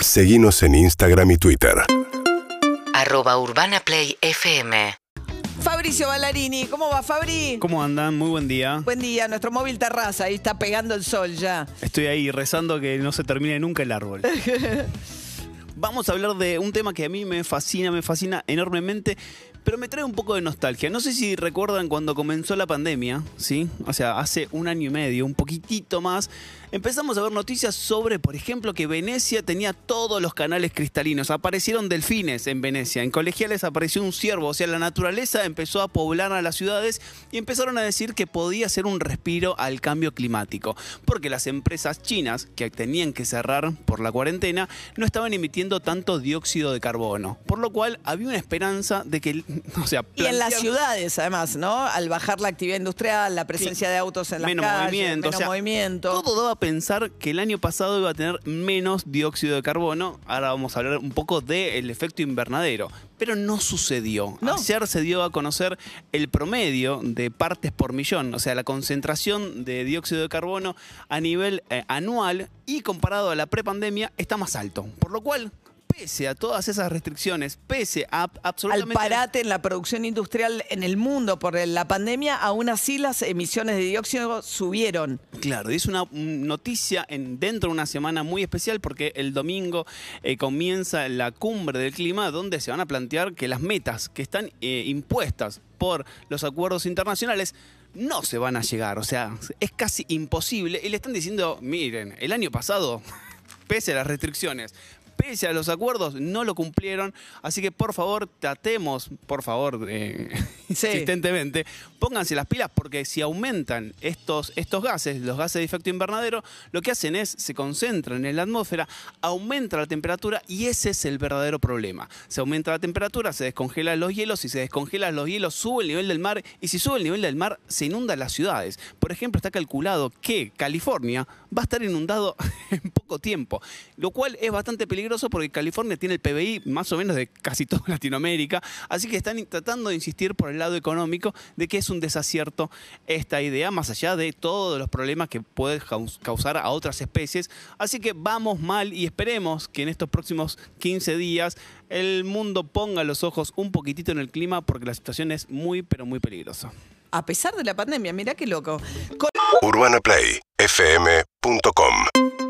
Seguimos en Instagram y Twitter. arroba urbanaplayfm Fabricio Ballarini, ¿cómo va Fabri? ¿Cómo andan? Muy buen día. Buen día, nuestro móvil terraza, ahí está pegando el sol ya. Estoy ahí rezando que no se termine nunca el árbol. Vamos a hablar de un tema que a mí me fascina, me fascina enormemente, pero me trae un poco de nostalgia. No sé si recuerdan cuando comenzó la pandemia, ¿sí? O sea, hace un año y medio, un poquitito más, empezamos a ver noticias sobre, por ejemplo, que Venecia tenía todos los canales cristalinos. Aparecieron delfines en Venecia, en colegiales apareció un ciervo, o sea, la naturaleza empezó a poblar a las ciudades y empezaron a decir que podía ser un respiro al cambio climático, porque las empresas chinas que tenían que cerrar por la cuarentena no estaban emitiendo tanto dióxido de carbono, por lo cual había una esperanza de que, o sea, Y en las ciudades, además, ¿no? Al bajar la actividad industrial, la presencia de autos en las menos calles, movimiento, menos o sea, movimiento. Todo daba a pensar que el año pasado iba a tener menos dióxido de carbono. Ahora vamos a hablar un poco del efecto invernadero. Pero no sucedió. No. Ayer se dio a conocer el promedio de partes por millón, o sea, la concentración de dióxido de carbono a nivel eh, anual y comparado a la prepandemia está más alto. Por lo cual, pese a todas esas restricciones, pese a Al absolutamente... parate en la producción industrial en el mundo por la pandemia, aún así las emisiones de dióxido subieron. Claro, y es una noticia en, dentro de una semana muy especial porque el domingo eh, comienza la cumbre del clima donde se van a plantear que las metas que están eh, impuestas por los acuerdos internacionales no se van a llegar, o sea, es casi imposible y le están diciendo, miren, el año pasado, pese a las restricciones, pese a los acuerdos, no lo cumplieron, así que por favor tratemos, por favor, eh, insistentemente, pónganse las pilas porque si aumentan estos, estos gases, los gases de efecto invernadero, lo que hacen es, se concentran en la atmósfera, aumenta la temperatura y ese es el verdadero problema. Se aumenta la temperatura, se descongelan los hielos, si se descongelan los hielos, sube el nivel del mar y si sube el nivel del mar, se inundan las ciudades. Por ejemplo, está calculado que California va a estar inundado en poco tiempo, lo cual es bastante peligroso porque California tiene el PBI más o menos de casi toda Latinoamérica, así que están tratando de insistir por el lado económico de que es un desacierto esta idea, más allá de todos los problemas que puede caus- causar a otras especies. Así que vamos mal y esperemos que en estos próximos 15 días el mundo ponga los ojos un poquitito en el clima porque la situación es muy, pero muy peligrosa. A pesar de la pandemia, mirá qué loco. Con- UrbanaPlayFM.com